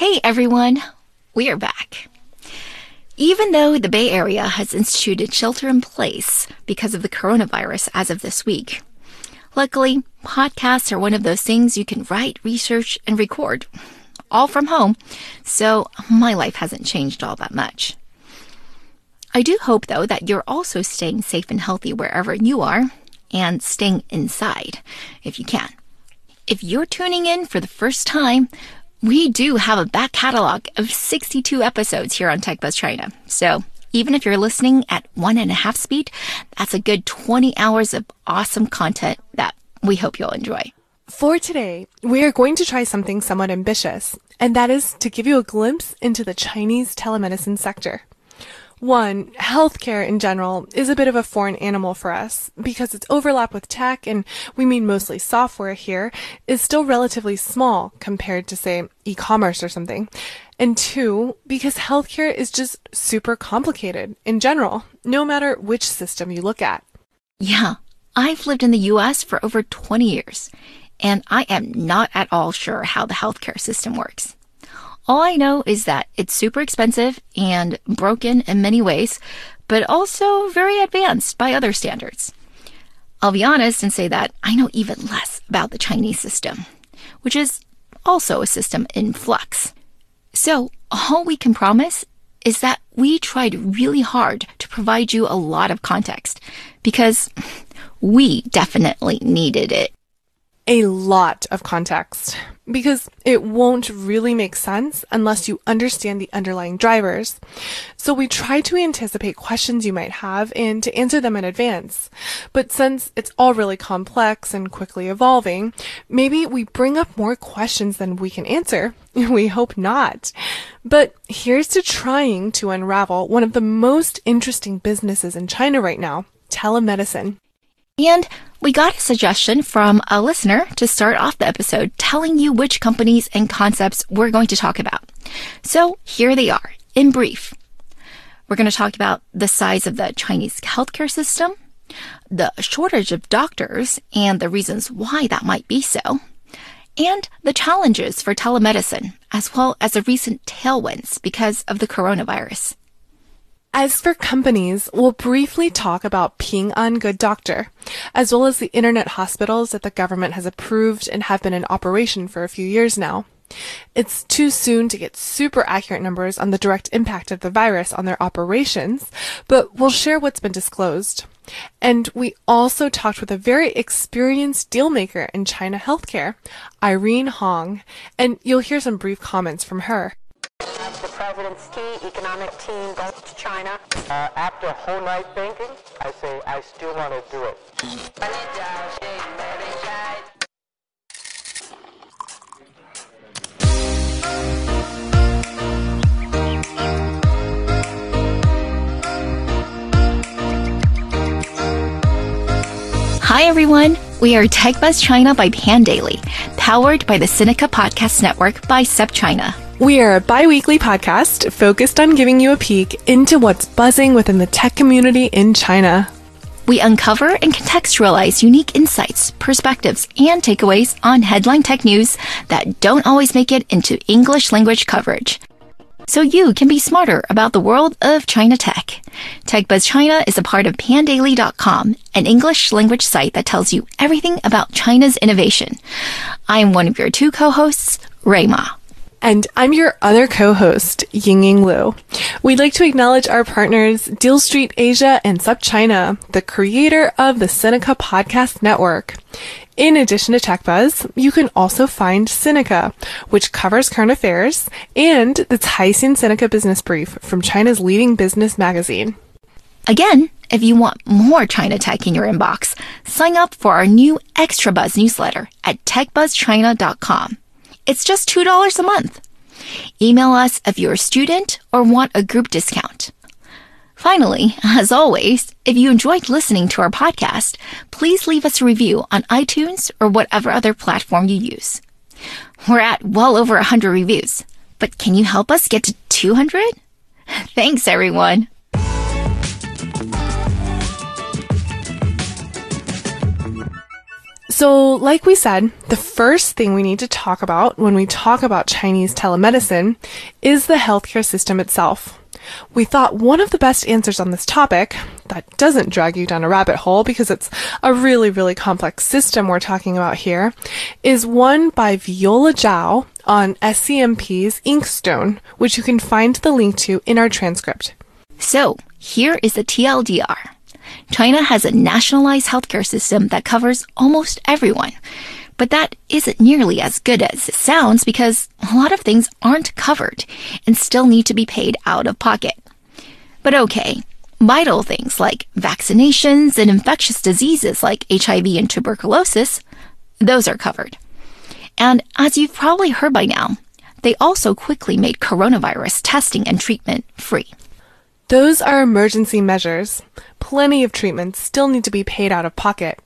Hey everyone, we are back. Even though the Bay Area has instituted shelter in place because of the coronavirus as of this week, luckily, podcasts are one of those things you can write, research, and record all from home, so my life hasn't changed all that much. I do hope, though, that you're also staying safe and healthy wherever you are and staying inside if you can. If you're tuning in for the first time, we do have a back catalog of 62 episodes here on TechBuzz China. So even if you're listening at one and a half speed, that's a good 20 hours of awesome content that we hope you'll enjoy. For today, we are going to try something somewhat ambitious, and that is to give you a glimpse into the Chinese telemedicine sector. One, healthcare in general is a bit of a foreign animal for us because its overlap with tech, and we mean mostly software here, is still relatively small compared to, say, e-commerce or something. And two, because healthcare is just super complicated in general, no matter which system you look at. Yeah, I've lived in the US for over 20 years, and I am not at all sure how the healthcare system works. All I know is that it's super expensive and broken in many ways, but also very advanced by other standards. I'll be honest and say that I know even less about the Chinese system, which is also a system in flux. So, all we can promise is that we tried really hard to provide you a lot of context because we definitely needed it a lot of context because it won't really make sense unless you understand the underlying drivers. So we try to anticipate questions you might have and to answer them in advance. But since it's all really complex and quickly evolving, maybe we bring up more questions than we can answer. We hope not. But here's to trying to unravel one of the most interesting businesses in China right now, telemedicine. And we got a suggestion from a listener to start off the episode telling you which companies and concepts we're going to talk about. So here they are in brief. We're going to talk about the size of the Chinese healthcare system, the shortage of doctors and the reasons why that might be so, and the challenges for telemedicine, as well as the recent tailwinds because of the coronavirus. As for companies, we'll briefly talk about Ping An Good Doctor, as well as the internet hospitals that the government has approved and have been in operation for a few years now. It's too soon to get super accurate numbers on the direct impact of the virus on their operations, but we'll share what's been disclosed. And we also talked with a very experienced dealmaker in China healthcare, Irene Hong, and you'll hear some brief comments from her president's key economic team goes to China. Uh, after a whole night thinking, I say I still want to do it. Hi everyone. We are TechBuzz China by Pandaily, powered by the Sinica Podcast Network by SupChina. We are a bi weekly podcast focused on giving you a peek into what's buzzing within the tech community in China. We uncover and contextualize unique insights, perspectives, and takeaways on headline tech news that don't always make it into English language coverage. So you can be smarter about the world of China tech. TechBuzz China is a part of pandaily.com, an English language site that tells you everything about China's innovation. I am one of your two co-hosts, Rui Ma. And I'm your other co-host, Yingying Liu. We'd like to acknowledge our partners, Deal Street Asia and SupChina, the creator of the Sinica Podcast Network. In addition to TechBuzz, you can also find Sinica, which covers current affairs, and the Caixin Sinica Business Brief from China's leading business magazine. Again, if you want more China tech in your inbox, sign up for our new Extra Buzz newsletter at techbuzzchina.com. It's just $2 a month. Email us if you're a student or want a group discount. Finally, as always, if you enjoyed listening to our podcast, please leave us a review on iTunes or whatever other platform you use. We're at well over 100 reviews, but can you help us get to 200? Thanks, everyone. So, like we said, the first thing we need to talk about when we talk about Chinese telemedicine is the healthcare system itself. We thought one of the best answers on this topic, that doesn't drag you down a rabbit hole because it's a really, really complex system we're talking about here, is one by Viola Zhao on SCMP's Inkstone, which you can find the link to in our transcript. So, here is the TLDR. China has a nationalized healthcare system that covers almost everyone. But that isn't nearly as good as it sounds because a lot of things aren't covered and still need to be paid out of pocket. But okay, vital things like vaccinations and infectious diseases like HIV and tuberculosis, those are covered. And as you've probably heard by now, they also quickly made coronavirus testing and treatment free. Those are emergency measures. Plenty of treatments still need to be paid out of pocket.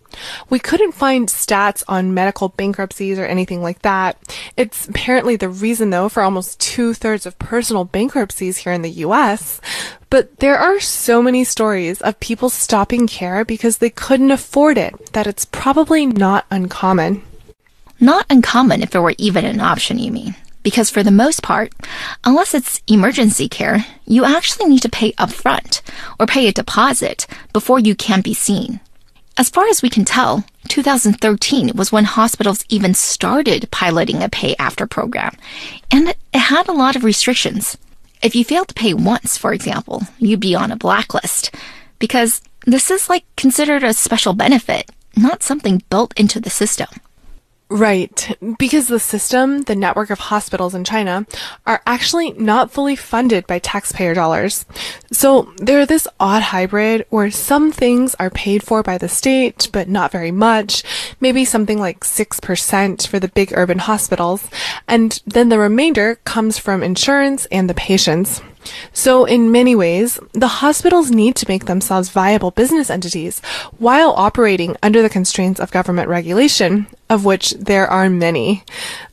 We couldn't find stats on medical bankruptcies or anything like that. It's apparently the reason, though, for almost two thirds of personal bankruptcies here in the US. But there are so many stories of people stopping care because they couldn't afford it that it's probably not uncommon. Not uncommon if it were even an option, you mean? Because for the most part, unless it's emergency care, you actually need to pay upfront or pay a deposit before you can be seen. As far as we can tell, 2013 was when hospitals even started piloting a pay after program, and it had a lot of restrictions. If you failed to pay once, for example, you'd be on a blacklist because this is like considered a special benefit, not something built into the system. Right. Because the system, the network of hospitals in China, are actually not fully funded by taxpayer dollars. So they're this odd hybrid where some things are paid for by the state, but not very much. Maybe something like 6% for the big urban hospitals. And then the remainder comes from insurance and the patients. So, in many ways, the hospitals need to make themselves viable business entities while operating under the constraints of government regulation, of which there are many.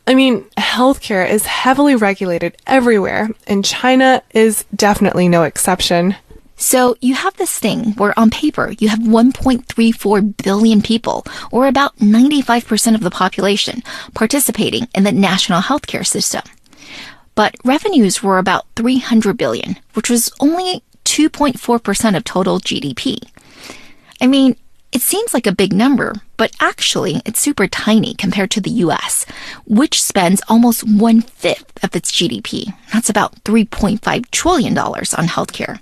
I mean, healthcare is heavily regulated everywhere, and China is definitely no exception. So you have this thing where on paper you have 1.34 billion people, or about 95% of the population, participating in the national healthcare system but revenues were about 300 billion, which was only 2.4% of total GDP. I mean, it seems like a big number, but actually it's super tiny compared to the US, which spends almost one fifth of its GDP. That's about $3.5 trillion on healthcare.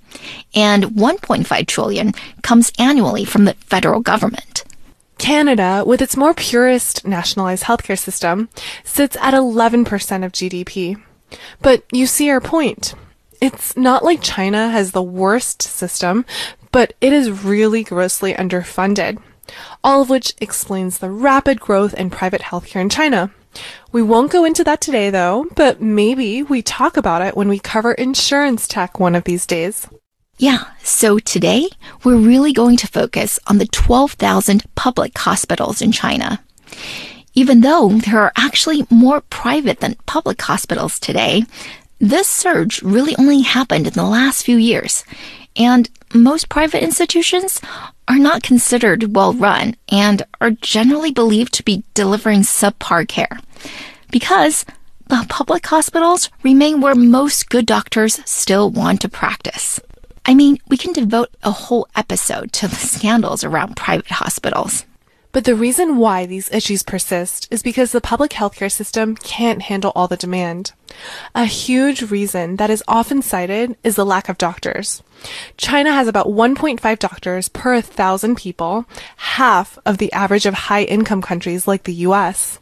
And 1.5 trillion comes annually from the federal government. Canada, with its more purist nationalized healthcare system, sits at 11% of GDP. But you see our point. It's not like China has the worst system, but it is really grossly underfunded. All of which explains the rapid growth in private healthcare in China. We won't go into that today though, but maybe we talk about it when we cover insurance tech one of these days. Yeah, so today we're really going to focus on the 12,000 public hospitals in China even though there are actually more private than public hospitals today, this surge really only happened in the last few years. And most private institutions are not considered well run and are generally believed to be delivering subpar care. Because the public hospitals remain where most good doctors still want to practice. I mean, we can devote a whole episode to the scandals around private hospitals. But the reason why these issues persist is because the public healthcare system can't handle all the demand. A huge reason that is often cited is the lack of doctors. China has about 1.5 doctors per 1,000 people, half of the average of high income countries like the US.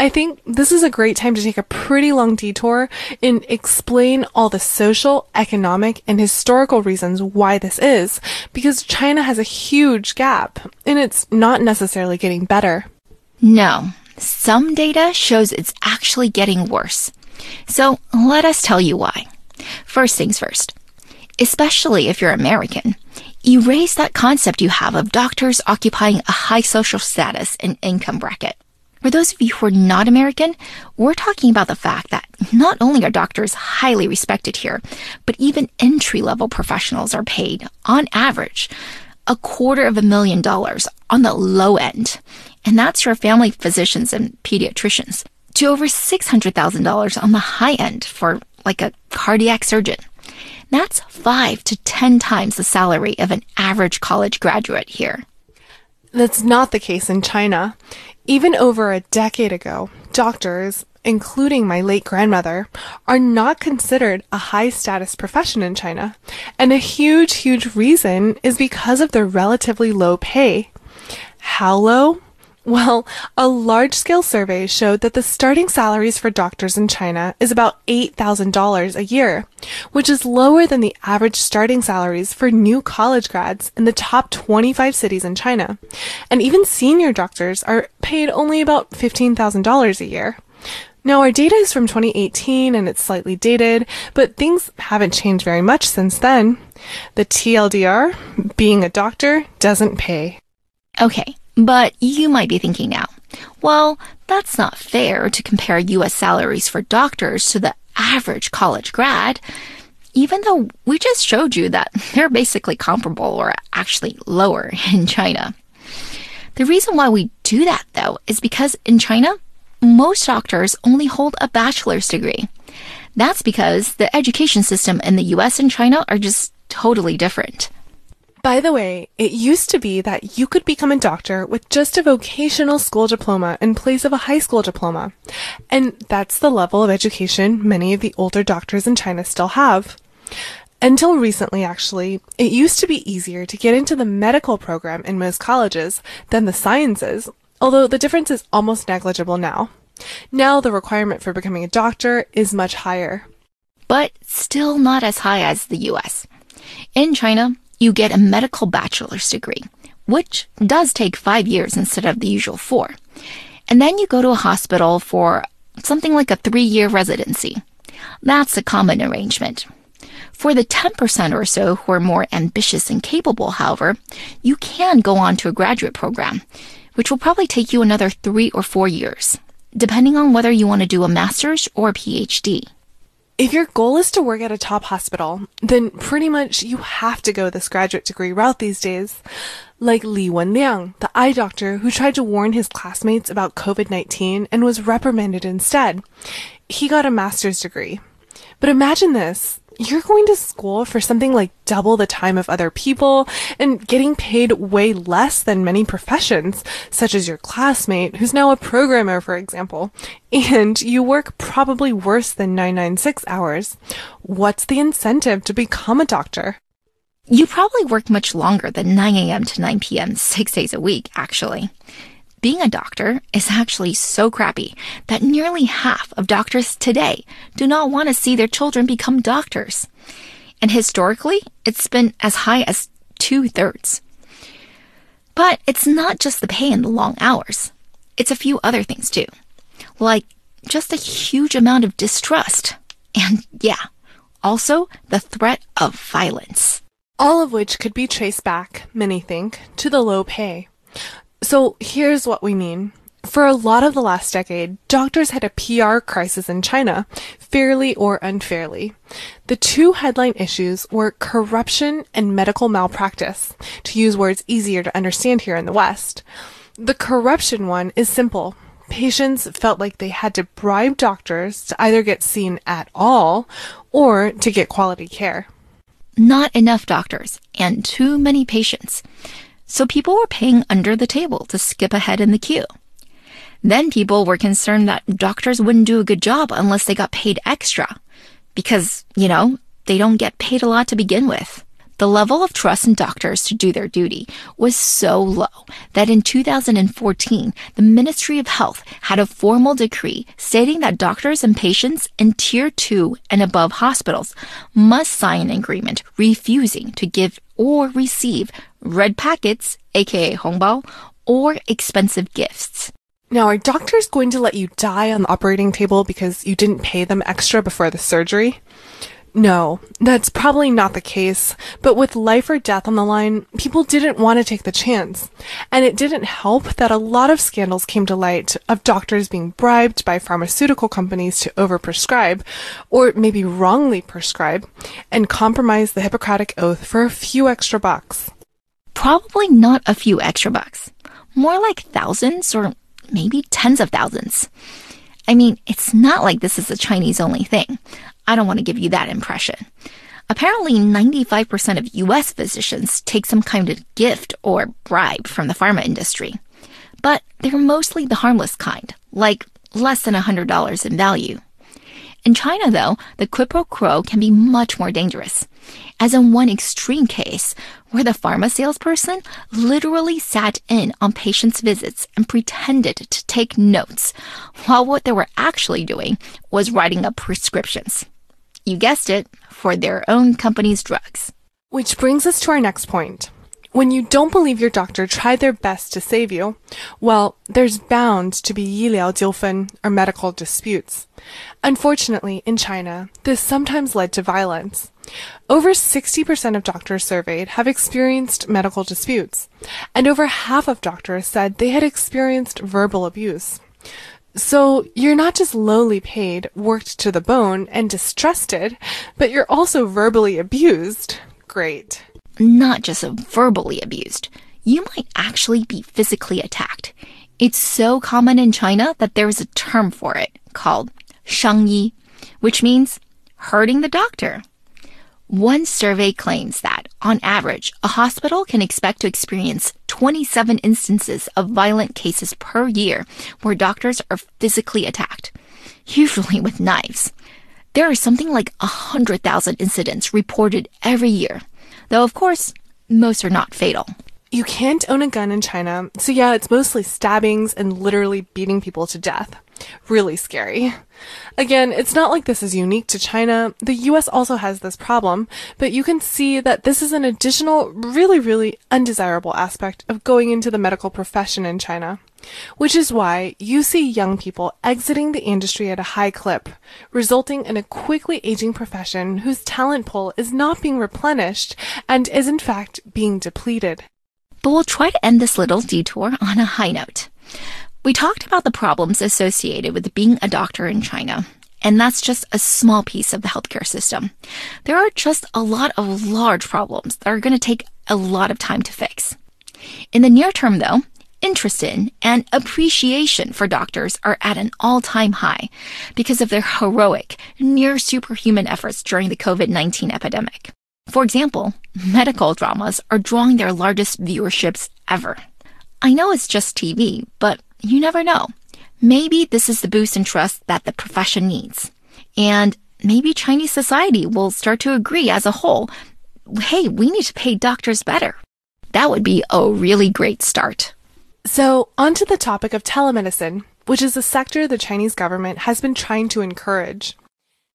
I think this is a great time to take a pretty long detour and explain all the social, economic, and historical reasons why this is, because China has a huge gap, and it's not necessarily getting better. No, some data shows it's actually getting worse. So let us tell you why. First things first, especially if you're American, erase that concept you have of doctors occupying a high social status and income bracket. For those of you who are not American, we're talking about the fact that not only are doctors highly respected here, but even entry level professionals are paid, on average, a quarter of a million dollars on the low end. and that's your family physicians and pediatricians, to over $600,000 on the high end for like a cardiac surgeon. That's five to 10 times the salary of an average college graduate here. That's not the case in China. Even over a decade ago, doctors, including my late grandmother, are not considered a high status profession in China. And a huge, huge reason is because of their relatively low pay. How low? Well, a large scale survey showed that the starting salaries for doctors in China is about $8,000 a year, which is lower than the average starting salaries for new college grads in the top 25 cities in China. And even senior doctors are paid only about $15,000 a year. Now, our data is from 2018 and it's slightly dated, but things haven't changed very much since then. The TLDR, being a doctor, doesn't pay. Okay, but you might be thinking now, well, that's not fair to compare US salaries for doctors to the average college grad, even though we just showed you that they're basically comparable or actually lower in China. The reason why we do that, though, is because in China, most doctors only hold a bachelor's degree. That's because the education system in the US and China are just totally different. By the way, it used to be that you could become a doctor with just a vocational school diploma in place of a high school diploma. And that's the level of education many of the older doctors in China still have. Until recently, actually, it used to be easier to get into the medical program in most colleges than the sciences, although the difference is almost negligible now. Now the requirement for becoming a doctor is much higher. But still not as high as the US. In China, you get a medical bachelor's degree, which does take five years instead of the usual four. And then you go to a hospital for something like a three year residency. That's a common arrangement. For the 10% or so who are more ambitious and capable, however, you can go on to a graduate program, which will probably take you another three or four years, depending on whether you want to do a master's or a PhD. If your goal is to work at a top hospital, then pretty much you have to go this graduate degree route these days. Like Li Wenliang, the eye doctor who tried to warn his classmates about COVID-19 and was reprimanded instead. He got a master's degree. But imagine this you're going to school for something like double the time of other people and getting paid way less than many professions, such as your classmate who's now a programmer, for example. And you work probably worse than 996 hours. What's the incentive to become a doctor? You probably work much longer than 9 a.m. to 9 p.m. six days a week, actually. Being a doctor is actually so crappy that nearly half of doctors today do not want to see their children become doctors. And historically, it's been as high as two thirds. But it's not just the pay and the long hours. It's a few other things too. Like just a huge amount of distrust. And yeah, also the threat of violence. All of which could be traced back, many think, to the low pay. So here's what we mean. For a lot of the last decade, doctors had a PR crisis in China, fairly or unfairly. The two headline issues were corruption and medical malpractice, to use words easier to understand here in the West. The corruption one is simple. Patients felt like they had to bribe doctors to either get seen at all or to get quality care. Not enough doctors and too many patients so people were paying under the table to skip ahead in the queue. Then people were concerned that doctors wouldn't do a good job unless they got paid extra. Because, you know, they don't get paid a lot to begin with. The level of trust in doctors to do their duty was so low that in 2014, the Ministry of Health had a formal decree stating that doctors and patients in tier 2 and above hospitals must sign an agreement refusing to give or receive red packets, aka hongbao, or expensive gifts. Now, are doctors going to let you die on the operating table because you didn't pay them extra before the surgery? No, that's probably not the case, but with life or death on the line, people didn't want to take the chance. And it didn't help that a lot of scandals came to light of doctors being bribed by pharmaceutical companies to overprescribe, or maybe wrongly prescribe, and compromise the Hippocratic Oath for a few extra bucks. Probably not a few extra bucks. more like thousands or maybe tens of thousands. I mean, it's not like this is a Chinese only thing. I don't want to give you that impression. Apparently, 95% of US physicians take some kind of gift or bribe from the pharma industry. But they're mostly the harmless kind, like less than $100 in value. In China, though, the quid pro quo can be much more dangerous. As in one extreme case, where the pharma salesperson literally sat in on patients' visits and pretended to take notes, while what they were actually doing was writing up prescriptions you guessed it, for their own company's drugs. Which brings us to our next point. When you don't believe your doctor tried their best to save you, well, there's bound to be yiliao jiufen or medical disputes. Unfortunately, in China, this sometimes led to violence. Over 60% of doctors surveyed have experienced medical disputes, and over half of doctors said they had experienced verbal abuse. So you're not just lowly paid, worked to the bone, and distrusted, but you're also verbally abused. Great not just verbally abused. You might actually be physically attacked. It's so common in China that there is a term for it called 伤医, which means hurting the doctor. One survey claims that, on average, a hospital can expect to experience 27 instances of violent cases per year where doctors are physically attacked, usually with knives. There are something like 100,000 incidents reported every year though of course, most are not fatal. You can't own a gun in China, so yeah, it's mostly stabbings and literally beating people to death. Really scary. Again, it's not like this is unique to China. The US also has this problem, but you can see that this is an additional, really, really undesirable aspect of going into the medical profession in China. Which is why you see young people exiting the industry at a high clip, resulting in a quickly aging profession whose talent pool is not being replenished and is in fact being depleted. But we'll try to end this little detour on a high note. We talked about the problems associated with being a doctor in China, and that's just a small piece of the healthcare system. There are just a lot of large problems that are going to take a lot of time to fix. In the near term, though, interest in and appreciation for doctors are at an all-time high because of their heroic, near superhuman efforts during the COVID-19 epidemic. For example, medical dramas are drawing their largest viewerships ever. I know it's just TV, but you never know. Maybe this is the boost in trust that the profession needs. And maybe Chinese society will start to agree as a whole hey, we need to pay doctors better. That would be a really great start. So, onto the topic of telemedicine, which is a sector the Chinese government has been trying to encourage.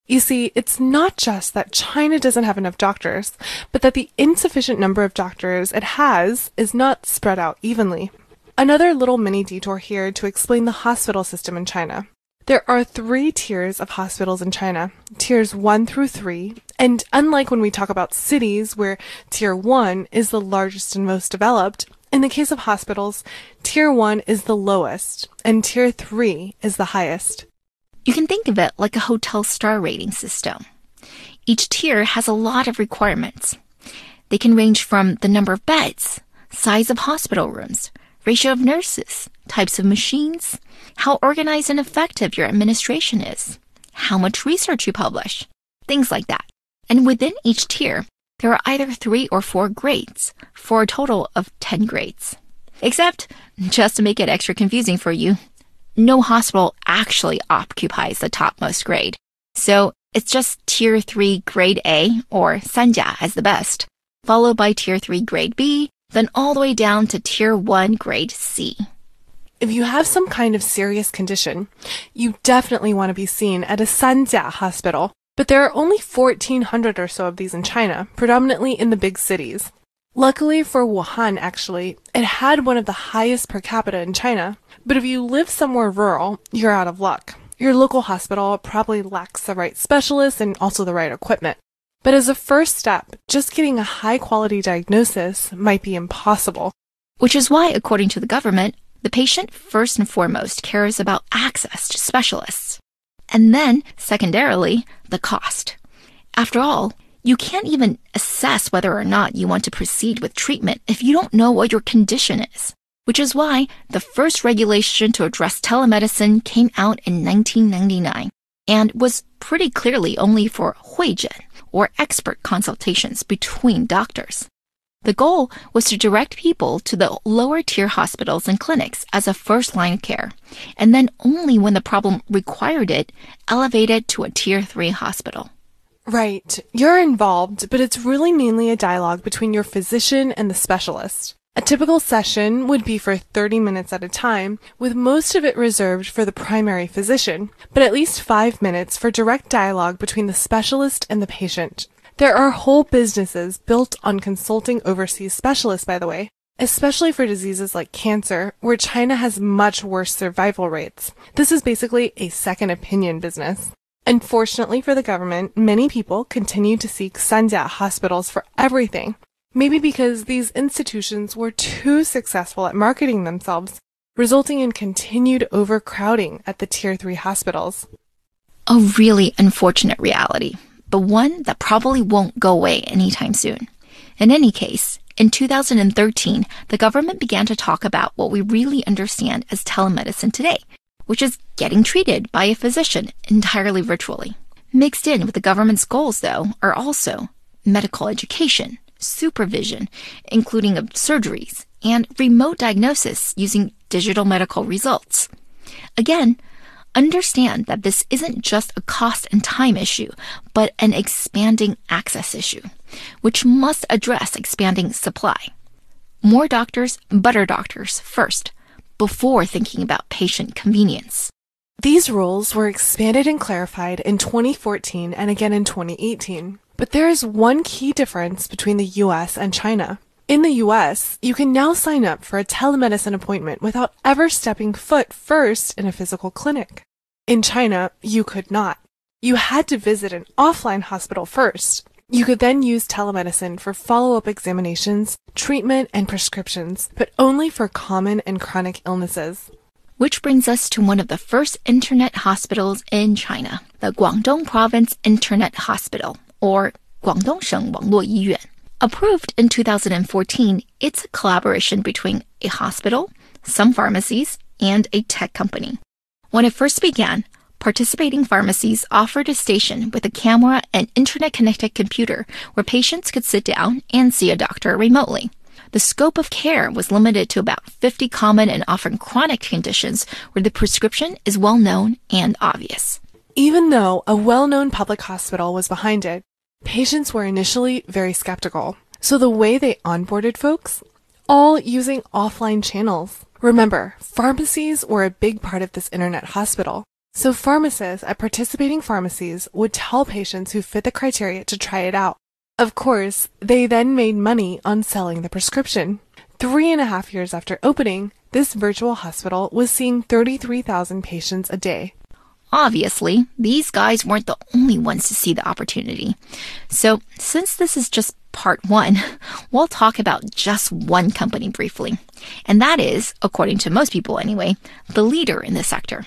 You see, it's not just that China doesn't have enough doctors, but that the insufficient number of doctors it has is not spread out evenly. Another little mini detour here to explain the hospital system in China. There are three tiers of hospitals in China, tiers 1 through 3, and unlike when we talk about cities where tier 1 is the largest and most developed, in the case of hospitals, tier 1 is the lowest and tier 3 is the highest. You can think of it like a hotel star rating system. Each tier has a lot of requirements. They can range from the number of beds, size of hospital rooms, ratio of nurses, types of machines, how organized and effective your administration is, how much research you publish, things like that. And within each tier, there are either three or four grades for a total of 10 grades. Except, just to make it extra confusing for you, no hospital actually occupies the topmost grade. So it's just tier 3 grade A or Sanjia as the best, followed by tier 3 grade B, then all the way down to tier 1 grade C. If you have some kind of serious condition, you definitely want to be seen at a Sanjia hospital but there are only 1,400 or so of these in China, predominantly in the big cities. Luckily for Wuhan, actually, it had one of the highest per capita in China. But if you live somewhere rural, you're out of luck. Your local hospital probably lacks the right specialists and also the right equipment. But as a first step, just getting a high quality diagnosis might be impossible. Which is why, according to the government, the patient first and foremost cares about access to specialists. And then, secondarily, the cost. After all, you can't even assess whether or not you want to proceed with treatment if you don't know what your condition is. which is why the first regulation to address telemedicine came out in 1999 and was pretty clearly only for 会诊 or expert consultations between doctors. The goal was to direct people to the lower tier hospitals and clinics as a first line care, and then only when the problem required it, elevate it to a tier 3 hospital. Right. You're involved, but it's really mainly a dialogue between your physician and the specialist. A typical session would be for 30 minutes at a time, with most of it reserved for the primary physician, but at least five minutes for direct dialogue between the specialist and the patient. There are whole businesses built on consulting overseas specialists, by the way, especially for diseases like cancer, where China has much worse survival rates. This is basically a second opinion business. Unfortunately for the government, many people continue to seek Sanjia hospitals for everything. Maybe because these institutions were too successful at marketing themselves, resulting in continued overcrowding at the tier 3 hospitals. A really unfortunate reality but one that probably won't go away anytime soon. In any case, in 2013, the government began to talk about what we really understand as telemedicine today, which is getting treated by a physician entirely virtually. Mixed in with the government's goals, though, are also medical education, supervision, including of surgeries, and remote diagnosis using digital medical results. Again, understand that this isn't just a cost and time issue, but an expanding access issue, which must address expanding supply. More doctors, better doctors first, before thinking about patient convenience. These rules were expanded and clarified in 2014 and again in 2018. But there is one key difference between the US and China. In the US, you can now sign up for a telemedicine appointment without ever stepping foot first in a physical clinic. In China, you could not. You had to visit an offline hospital first. You could then use telemedicine for follow up examinations, treatment, and prescriptions, but only for common and chronic illnesses. Which brings us to one of the first internet hospitals in China, the Guangdong Province Internet Hospital, or Guangdong Sheng Wangluo Yiyuan. Approved in 2014, it's a collaboration between a hospital, some pharmacies, and a tech company. When it first began, participating pharmacies offered a station with a camera and internet connected computer where patients could sit down and see a doctor remotely. The scope of care was limited to about 50 common and often chronic conditions where the prescription is well known and obvious. Even though a well known public hospital was behind it, patients were initially very skeptical. So the way they onboarded folks, all using offline channels. Remember, pharmacies were a big part of this internet hospital. So pharmacists at participating pharmacies would tell patients who fit the criteria to try it out. Of course, they then made money on selling the prescription. Three and a half years after opening, this virtual hospital was seeing 33,000 patients a day. Obviously, these guys weren't the only ones to see the opportunity. So, since this is just part one, we'll talk about just one company briefly. And that is, according to most people anyway, the leader in the sector,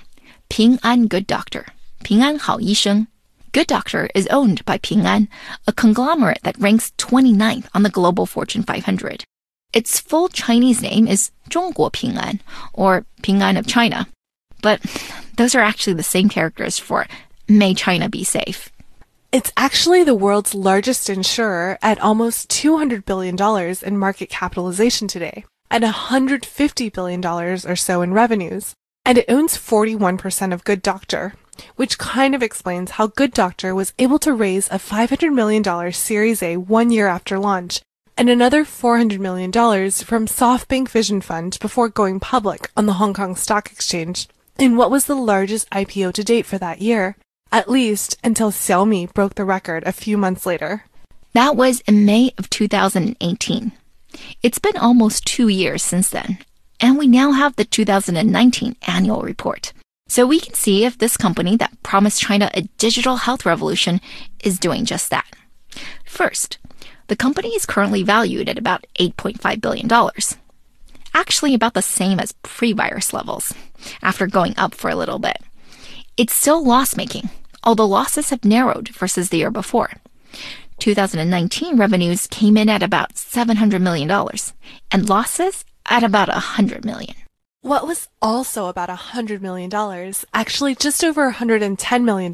Ping An Good Doctor, Ping An Hao Yisheng. Good Doctor is owned by Ping An, a conglomerate that ranks 29th on the global Fortune 500. Its full Chinese name is Zhongguo Ping An, or Ping An of China. But those are actually the same characters for May China Be Safe. It's actually the world's largest insurer at almost $200 billion in market capitalization today, and $150 billion or so in revenues. And it owns 41% of Good Doctor, which kind of explains how Good Doctor was able to raise a $500 million Series A one year after launch and another $400 million from SoftBank Vision Fund before going public on the Hong Kong Stock Exchange in what was the largest IPO to date for that year at least until Xiaomi broke the record a few months later. That was in May of 2018. It's been almost two years since then, and we now have the 2019 annual report. So we can see if this company that promised China a digital health revolution is doing just that. First, the company is currently valued at about $8.5 billion. Actually, about the same as pre virus levels, after going up for a little bit. It's still loss making, although losses have narrowed versus the year before. 2019 revenues came in at about $700 million, and losses at about a hundred million. What was also about $100 million, actually just over $110 million,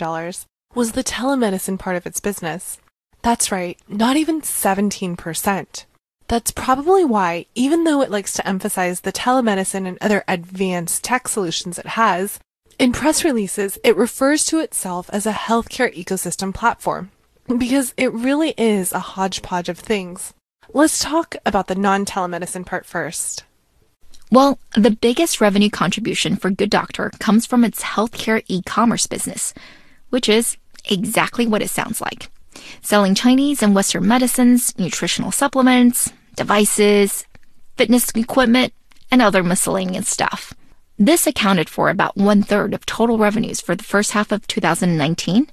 was the telemedicine part of its business. That's right, not even 17%. That's probably why, even though it likes to emphasize the telemedicine and other advanced tech solutions it has, in press releases it refers to itself as a healthcare ecosystem platform. Because it really is a hodgepodge of things. Let's talk about the non telemedicine part first. Well, the biggest revenue contribution for Good Doctor comes from its healthcare e commerce business, which is exactly what it sounds like selling Chinese and Western medicines, nutritional supplements, devices, fitness equipment, and other miscellaneous stuff. This accounted for about one third of total revenues for the first half of 2019,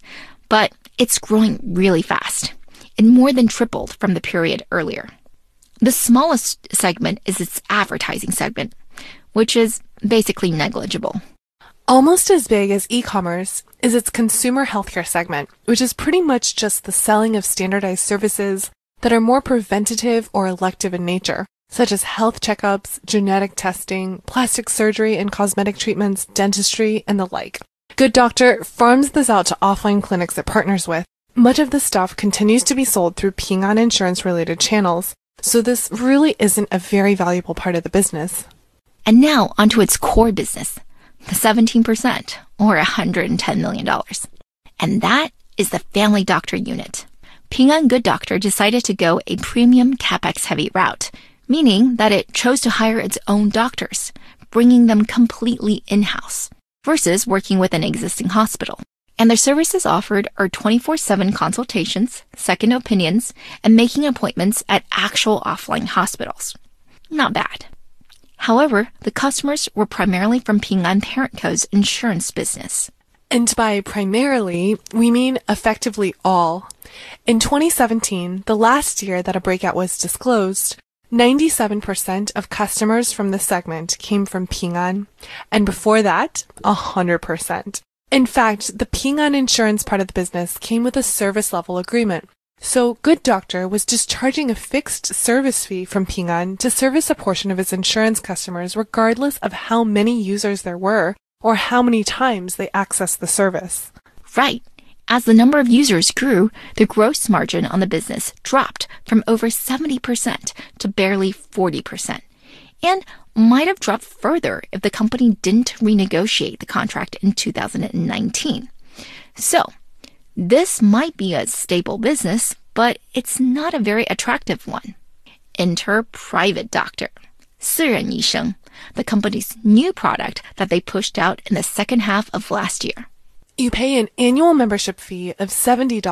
but it's growing really fast. It more than tripled from the period earlier. The smallest segment is its advertising segment, which is basically negligible. Almost as big as e commerce is its consumer healthcare segment, which is pretty much just the selling of standardized services that are more preventative or elective in nature, such as health checkups, genetic testing, plastic surgery and cosmetic treatments, dentistry, and the like. Good Doctor farms this out to offline clinics it partners with. Much of the stuff continues to be sold through Ping An insurance related channels, so this really isn't a very valuable part of the business. And now onto its core business, 17%, or $110 million. And that is the Family Doctor Unit. Ping An Good Doctor decided to go a premium capex heavy route, meaning that it chose to hire its own doctors, bringing them completely in house, versus working with an existing hospital. And their services offered are 24 7 consultations, second opinions, and making appointments at actual offline hospitals. Not bad. However, the customers were primarily from Ping An Parent Co.'s insurance business. And by primarily, we mean effectively all. In 2017, the last year that a breakout was disclosed, 97% of customers from the segment came from Ping An, and before that, 100%. In fact, the Ping An insurance part of the business came with a service level agreement. So Good Doctor was just charging a fixed service fee from Ping An to service a portion of its insurance customers regardless of how many users there were or how many times they accessed the service. Right. As the number of users grew, the gross margin on the business dropped from over 70% to barely 40%, and might have dropped further if the company didn't renegotiate the contract in 2019. So, this might be a stable business, but it's not a very attractive one. Enter Private Doctor, 私人医生, the company's new product that they pushed out in the second half of last year. You pay an annual membership fee of $70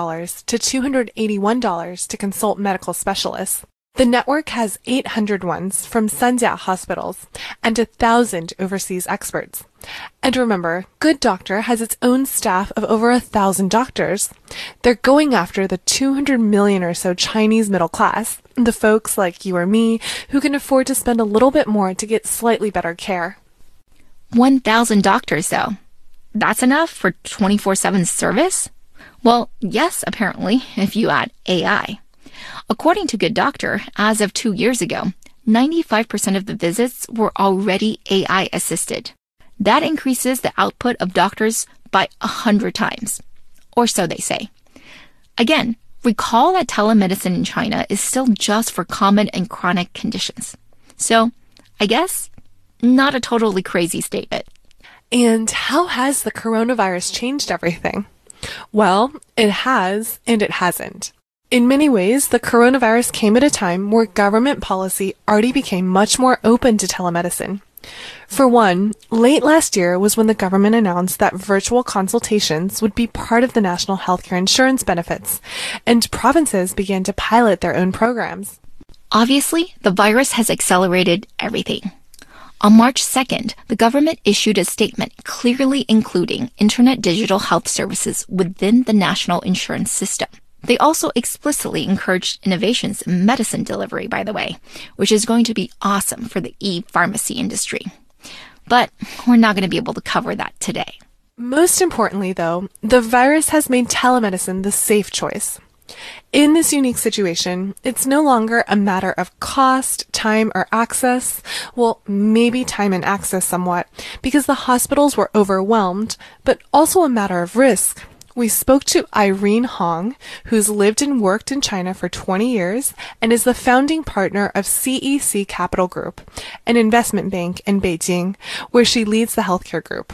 to $281 to consult medical specialists. The network has 800 ones from Sanjia hospitals and 1,000 overseas experts. And remember, Good Doctor has its own staff of over a thousand doctors. They're going after the 200 million or so Chinese middle class, the folks like you or me who can afford to spend a little bit more to get slightly better care. 1,000 doctors, though. That's enough for 24 7 service? Well, yes, apparently, if you add AI. According to Good Doctor, as of two years ago, 95% of the visits were already AI assisted. That increases the output of doctors by 100 times. Or so they say. Again, recall that telemedicine in China is still just for common and chronic conditions. So, I guess, not a totally crazy statement. And how has the coronavirus changed everything? Well, it has and it hasn't. In many ways, the coronavirus came at a time where government policy already became much more open to telemedicine. For one, late last year was when the government announced that virtual consultations would be part of the national healthcare insurance benefits, and provinces began to pilot their own programs. Obviously, the virus has accelerated everything. On March 2nd, the government issued a statement clearly including internet digital health services within the national insurance system. They also explicitly encouraged innovations in medicine delivery, by the way, which is going to be awesome for the e pharmacy industry. But we're not going to be able to cover that today. Most importantly, though, the virus has made telemedicine the safe choice. In this unique situation, it's no longer a matter of cost, time, or access. Well, maybe time and access somewhat, because the hospitals were overwhelmed, but also a matter of risk. We spoke to Irene Hong, who's lived and worked in China for 20 years and is the founding partner of CEC Capital Group, an investment bank in Beijing, where she leads the healthcare group.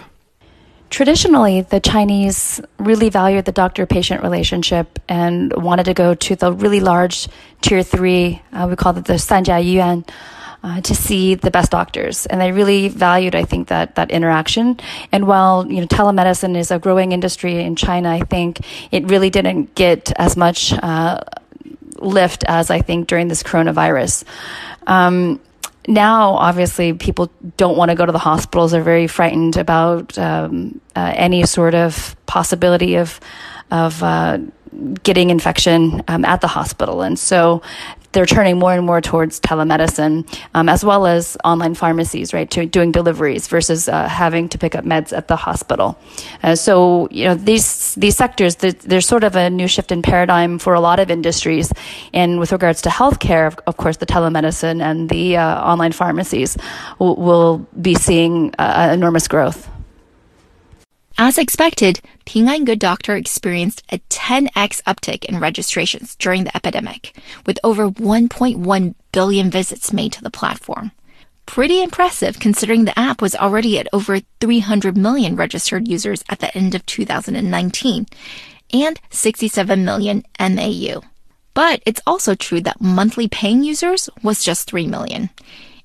Traditionally, the Chinese really valued the doctor patient relationship and wanted to go to the really large tier three, uh, we call it the Sanjia Yuan, uh, to see the best doctors. And they really valued, I think, that, that interaction. And while, you know, telemedicine is a growing industry in China, I think it really didn't get as much uh, lift as I think during this coronavirus. Um, now, obviously, people don't want to go to the hospitals. They're very frightened about um, uh, any sort of possibility of of uh, getting infection um, at the hospital, and so they're turning more and more towards telemedicine, um, as well as online pharmacies, right, to doing deliveries versus uh, having to pick up meds at the hospital. Uh, so, you know, these these sectors, there's sort of a new shift in paradigm for a lot of industries. And with regards to healthcare, of, of course, the telemedicine and the uh, online pharmacies will, will be seeing uh, enormous growth. As expected, Ping An Good Doctor experienced a 10x uptick in registrations during the epidemic, with over 1.1 billion visits made to the platform. Pretty impressive considering the app was already at over 300 million registered users at the end of 2019 and 67 million MAU. But it's also true that monthly paying users was just 3 million.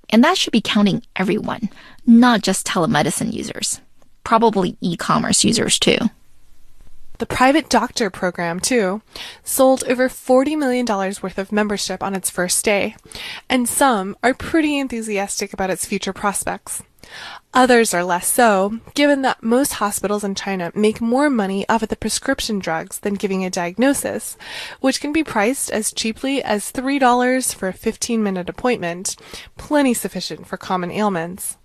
And that should be counting everyone, not just telemedicine users probably e commerce users too. The private doctor program, too, sold over $40 million worth of membership on its first day, and some are pretty enthusiastic about its future prospects. Others are less so, given that most hospitals in China make more money off of the prescription drugs than giving a diagnosis, which can be priced as cheaply as $3 for a 15 minute appointment, plenty sufficient for common ailments.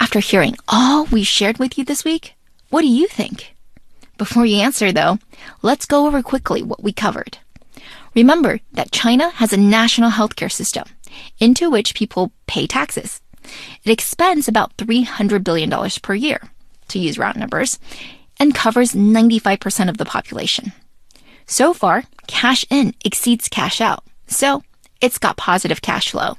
After hearing all we shared with you this week, what do you think? Before you answer, though, let's go over quickly what we covered. Remember that China has a national healthcare system into which people pay taxes. It expends about $300 billion per year, to use round numbers, and covers 95% of the population. So far, cash in exceeds cash out, so it's got positive cash flow.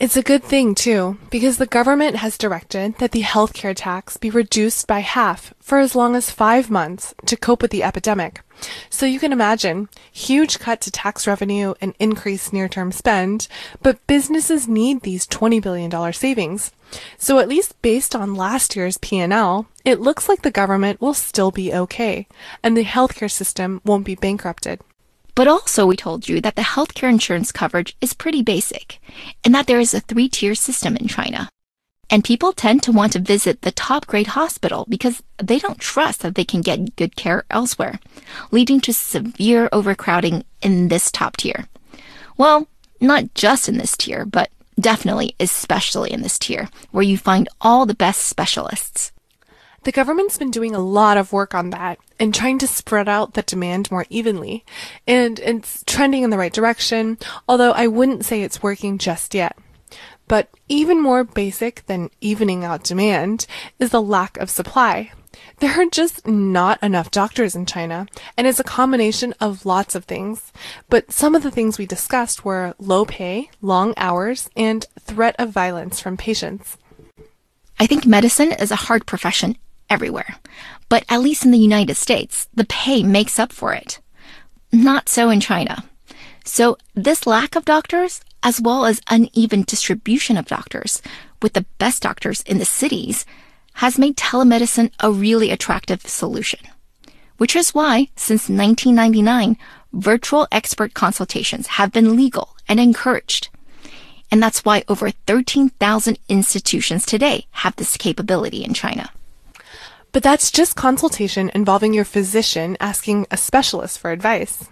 It's a good thing, too, because the government has directed that the healthcare tax be reduced by half for as long as five months to cope with the epidemic. So you can imagine, huge cut to tax revenue and increased near-term spend, but businesses need these $20 billion savings. So at least based on last year's P&L, it looks like the government will still be okay, and the healthcare system won't be bankrupted. But also, we told you that the healthcare insurance coverage is pretty basic and that there is a three tier system in China. And people tend to want to visit the top grade hospital because they don't trust that they can get good care elsewhere, leading to severe overcrowding in this top tier. Well, not just in this tier, but definitely especially in this tier, where you find all the best specialists. The government's been doing a lot of work on that and trying to spread out the demand more evenly. And it's trending in the right direction, although I wouldn't say it's working just yet. But even more basic than evening out demand is the lack of supply. There are just not enough doctors in China, and it's a combination of lots of things. But some of the things we discussed were low pay, long hours, and threat of violence from patients. I think medicine is a hard profession everywhere. But at least in the United States, the pay makes up for it. Not so in China. So this lack of doctors, as well as uneven distribution of doctors, with the best doctors in the cities, has made telemedicine a really attractive solution. Which is why, since 1999, virtual expert consultations have been legal and encouraged. And that's why over 13,000 institutions today have this capability in China. But that's just consultation involving your physician asking a specialist for advice.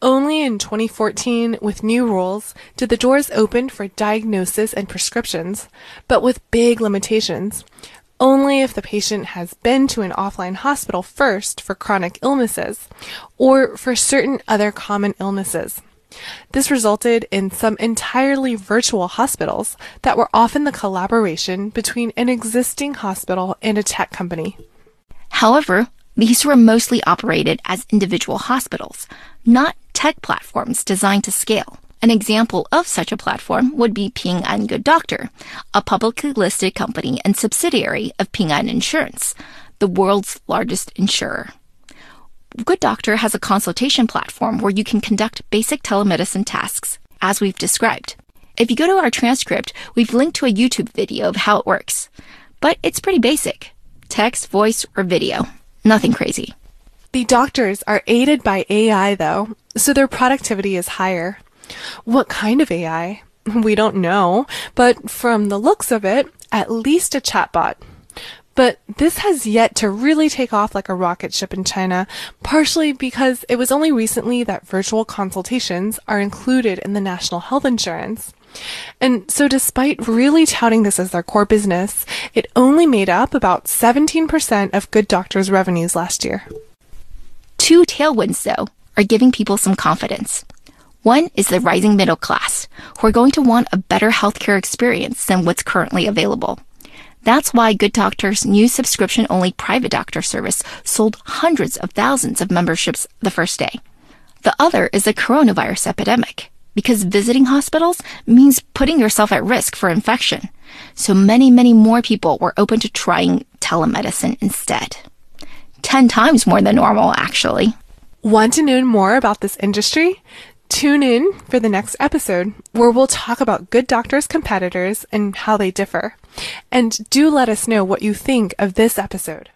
Only in 2014, with new rules, did the doors open for diagnosis and prescriptions, but with big limitations. only if the patient has been to an offline hospital first for chronic illnesses or for certain other common illnesses. This resulted in some entirely virtual hospitals that were often the collaboration between an existing hospital and a tech company. However, these were mostly operated as individual hospitals, not tech platforms designed to scale. An example of such a platform would be Ping An Good Doctor, a publicly listed company and subsidiary of Ping An Insurance, the world's largest insurer. Good Doctor has a consultation platform where you can conduct basic telemedicine tasks, as we've described. If you go to our transcript, we've linked to a YouTube video of how it works. But it's pretty basic text, voice, or video. Nothing crazy. The doctors are aided by AI, though, so their productivity is higher. What kind of AI? We don't know, but from the looks of it, at least a chatbot. But this has yet to really take off like a rocket ship in China, partially because it was only recently that virtual consultations are included in the national health insurance. And so despite really touting this as their core business, it only made up about 17% of Good Doctor's revenues last year. Two tailwinds, though, are giving people some confidence. One is the rising middle class, who are going to want a better healthcare experience than what's currently available. That's why Good Doctor's new subscription only private doctor service sold hundreds of thousands of memberships the first day. The other is the coronavirus epidemic, because visiting hospitals means putting yourself at risk for infection. So many, many more people were open to trying telemedicine instead. 10 times more than normal, actually. Want to know more about this industry? Tune in for the next episode where we'll talk about Good Doctor's competitors and how they differ. And do let us know what you think of this episode.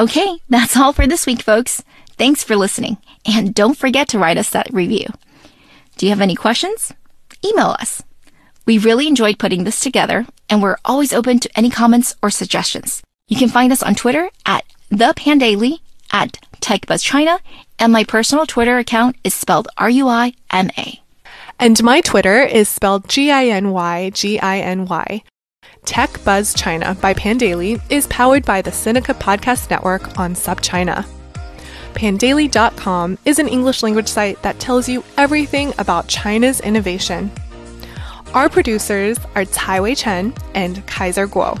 Okay, that's all for this week, folks. Thanks for listening. And don't forget to write us that review. Do you have any questions? Email us. We really enjoyed putting this together, and we're always open to any comments or suggestions. You can find us on Twitter at the Pandaily, at TechBuzzChina, and my personal Twitter account is spelled R-U-I-M-A. And my Twitter is spelled G I N Y G I N Y. Tech Buzz China by Pandaily is powered by the Sinica Podcast Network on SupChina. Pandaily.com is an English language site that tells you everything about China's innovation. Our producers are Tai Wei Chen and Kaiser Kuo.